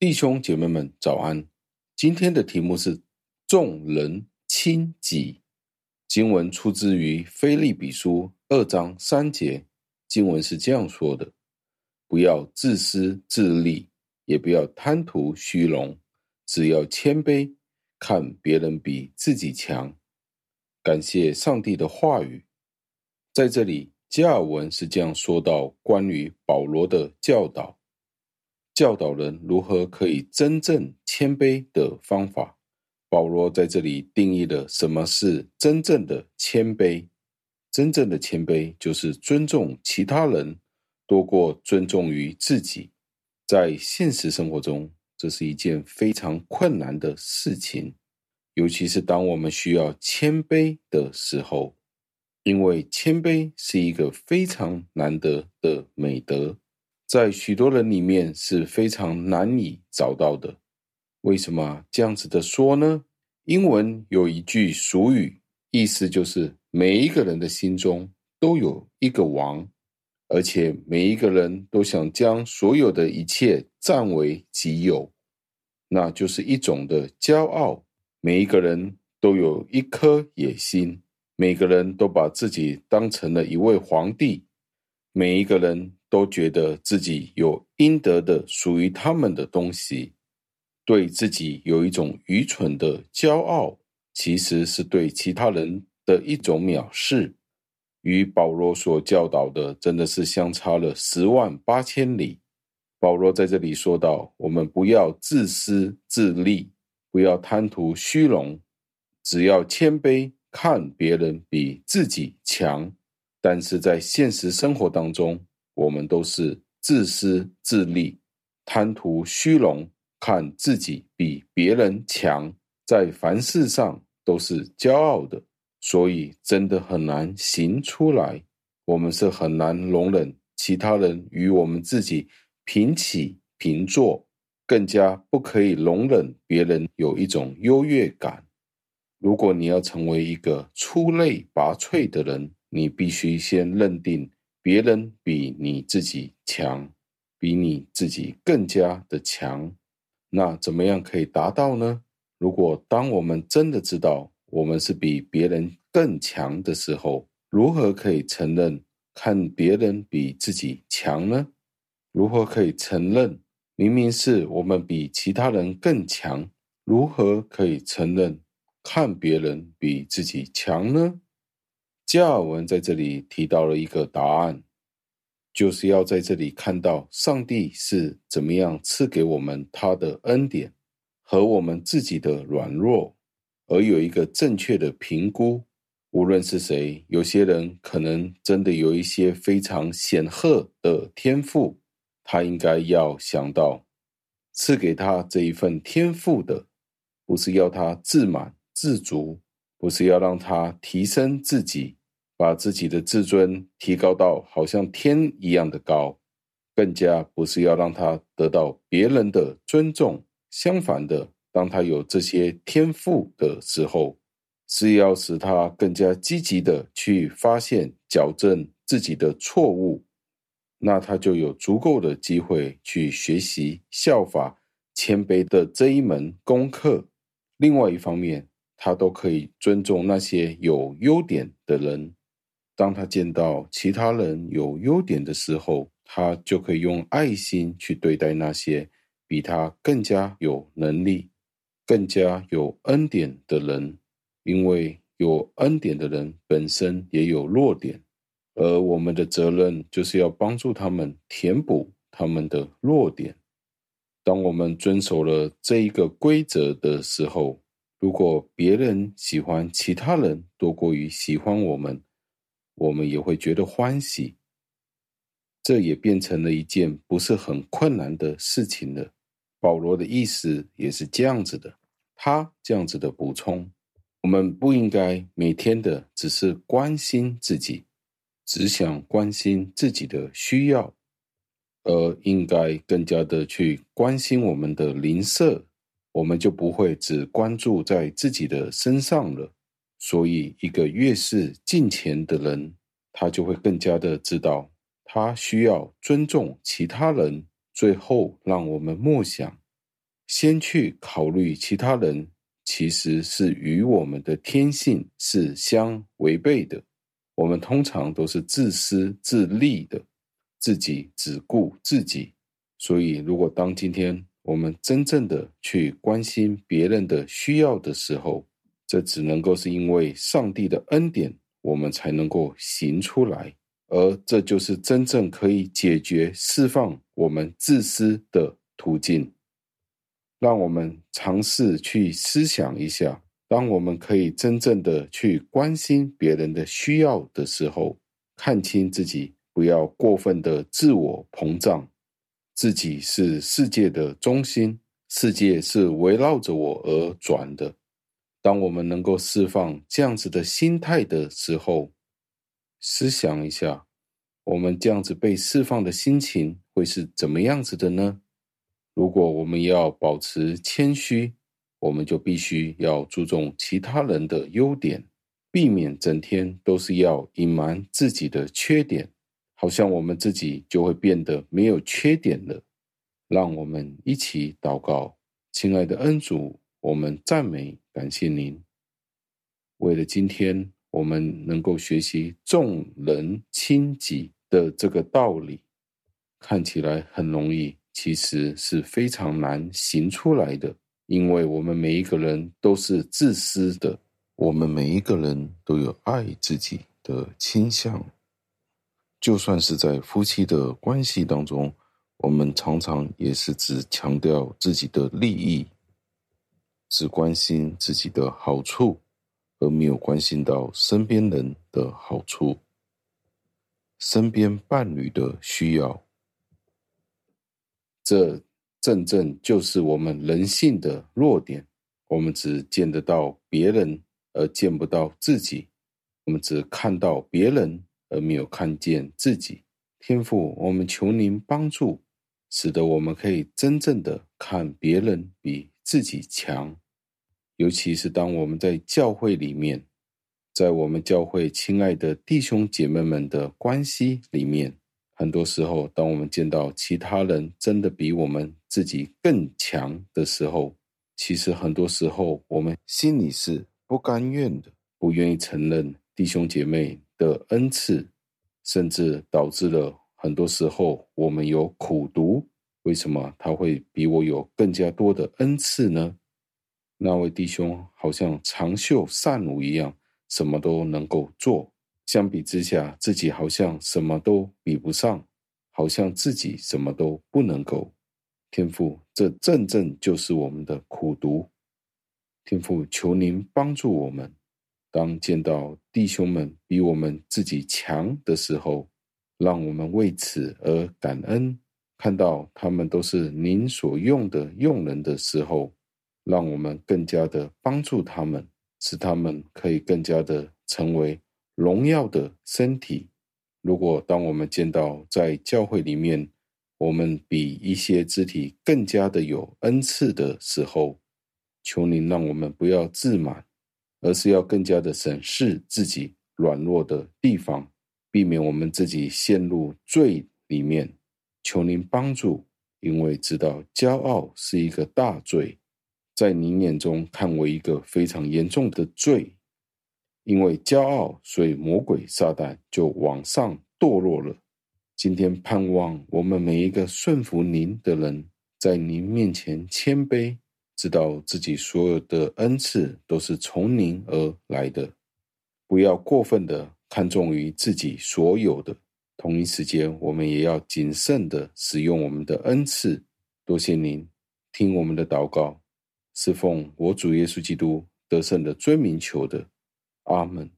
弟兄姐妹们，早安！今天的题目是“众人轻己”。经文出自于腓立比书二章三节，经文是这样说的：“不要自私自利，也不要贪图虚荣，只要谦卑，看别人比自己强。”感谢上帝的话语。在这里，加尔文是这样说到关于保罗的教导。教导人如何可以真正谦卑的方法，保罗在这里定义了什么是真正的谦卑。真正的谦卑就是尊重其他人多过尊重于自己。在现实生活中，这是一件非常困难的事情，尤其是当我们需要谦卑的时候，因为谦卑是一个非常难得的美德。在许多人里面是非常难以找到的。为什么这样子的说呢？英文有一句俗语，意思就是每一个人的心中都有一个王，而且每一个人都想将所有的一切占为己有，那就是一种的骄傲。每一个人都有一颗野心，每个人都把自己当成了一位皇帝，每一个人。都觉得自己有应得的属于他们的东西，对自己有一种愚蠢的骄傲，其实是对其他人的一种藐视，与保罗所教导的真的是相差了十万八千里。保罗在这里说道：“我们不要自私自利，不要贪图虚荣，只要谦卑，看别人比自己强。”但是在现实生活当中，我们都是自私自利、贪图虚荣，看自己比别人强，在凡事上都是骄傲的，所以真的很难行出来。我们是很难容忍其他人与我们自己平起平坐，更加不可以容忍别人有一种优越感。如果你要成为一个出类拔萃的人，你必须先认定。别人比你自己强，比你自己更加的强，那怎么样可以达到呢？如果当我们真的知道我们是比别人更强的时候，如何可以承认看别人比自己强呢？如何可以承认明明是我们比其他人更强？如何可以承认看别人比自己强呢？加尔文在这里提到了一个答案，就是要在这里看到上帝是怎么样赐给我们他的恩典和我们自己的软弱，而有一个正确的评估。无论是谁，有些人可能真的有一些非常显赫的天赋，他应该要想到，赐给他这一份天赋的，不是要他自满自足，不是要让他提升自己。把自己的自尊提高到好像天一样的高，更加不是要让他得到别人的尊重。相反的，当他有这些天赋的时候，是要使他更加积极的去发现、矫正自己的错误，那他就有足够的机会去学习、效法谦卑的这一门功课。另外一方面，他都可以尊重那些有优点的人。当他见到其他人有优点的时候，他就可以用爱心去对待那些比他更加有能力、更加有恩典的人。因为有恩典的人本身也有弱点，而我们的责任就是要帮助他们填补他们的弱点。当我们遵守了这一个规则的时候，如果别人喜欢其他人多过于喜欢我们，我们也会觉得欢喜，这也变成了一件不是很困难的事情了。保罗的意思也是这样子的，他这样子的补充：我们不应该每天的只是关心自己，只想关心自己的需要，而应该更加的去关心我们的邻舍，我们就不会只关注在自己的身上了。所以，一个越是近前的人，他就会更加的知道，他需要尊重其他人。最后，让我们默想：先去考虑其他人，其实是与我们的天性是相违背的。我们通常都是自私自利的，自己只顾自己。所以，如果当今天我们真正的去关心别人的需要的时候，这只能够是因为上帝的恩典，我们才能够行出来。而这就是真正可以解决、释放我们自私的途径。让我们尝试去思想一下。当我们可以真正的去关心别人的需要的时候，看清自己，不要过分的自我膨胀，自己是世界的中心，世界是围绕着我而转的。当我们能够释放这样子的心态的时候，思想一下，我们这样子被释放的心情会是怎么样子的呢？如果我们要保持谦虚。我们就必须要注重其他人的优点，避免整天都是要隐瞒自己的缺点，好像我们自己就会变得没有缺点了。让我们一起祷告，亲爱的恩主，我们赞美感谢您。为了今天我们能够学习重人轻己的这个道理，看起来很容易，其实是非常难行出来的。因为我们每一个人都是自私的，我们每一个人都有爱自己的倾向。就算是在夫妻的关系当中，我们常常也是只强调自己的利益，只关心自己的好处，而没有关心到身边人的好处，身边伴侣的需要。这。正正就是我们人性的弱点，我们只见得到别人，而见不到自己；我们只看到别人，而没有看见自己。天父，我们求您帮助，使得我们可以真正的看别人比自己强。尤其是当我们在教会里面，在我们教会亲爱的弟兄姐妹们的关系里面。很多时候，当我们见到其他人真的比我们自己更强的时候，其实很多时候我们心里是不甘愿的，不愿意承认弟兄姐妹的恩赐，甚至导致了很多时候我们有苦读。为什么他会比我有更加多的恩赐呢？那位弟兄好像长袖善舞一样，什么都能够做。相比之下，自己好像什么都比不上，好像自己什么都不能够。天父，这正正就是我们的苦读。天父，求您帮助我们，当见到弟兄们比我们自己强的时候，让我们为此而感恩；看到他们都是您所用的用人的时候，让我们更加的帮助他们，使他们可以更加的成为。荣耀的身体。如果当我们见到在教会里面，我们比一些肢体更加的有恩赐的时候，求您让我们不要自满，而是要更加的审视自己软弱的地方，避免我们自己陷入罪里面。求您帮助，因为知道骄傲是一个大罪，在您眼中看为一个非常严重的罪。因为骄傲，所以魔鬼撒旦就往上堕落了。今天盼望我们每一个顺服您的人，在您面前谦卑，知道自己所有的恩赐都是从您而来的，不要过分的看重于自己所有的。同一时间，我们也要谨慎的使用我们的恩赐。多谢您听我们的祷告，是奉我主耶稣基督得胜的尊名求的。阿门。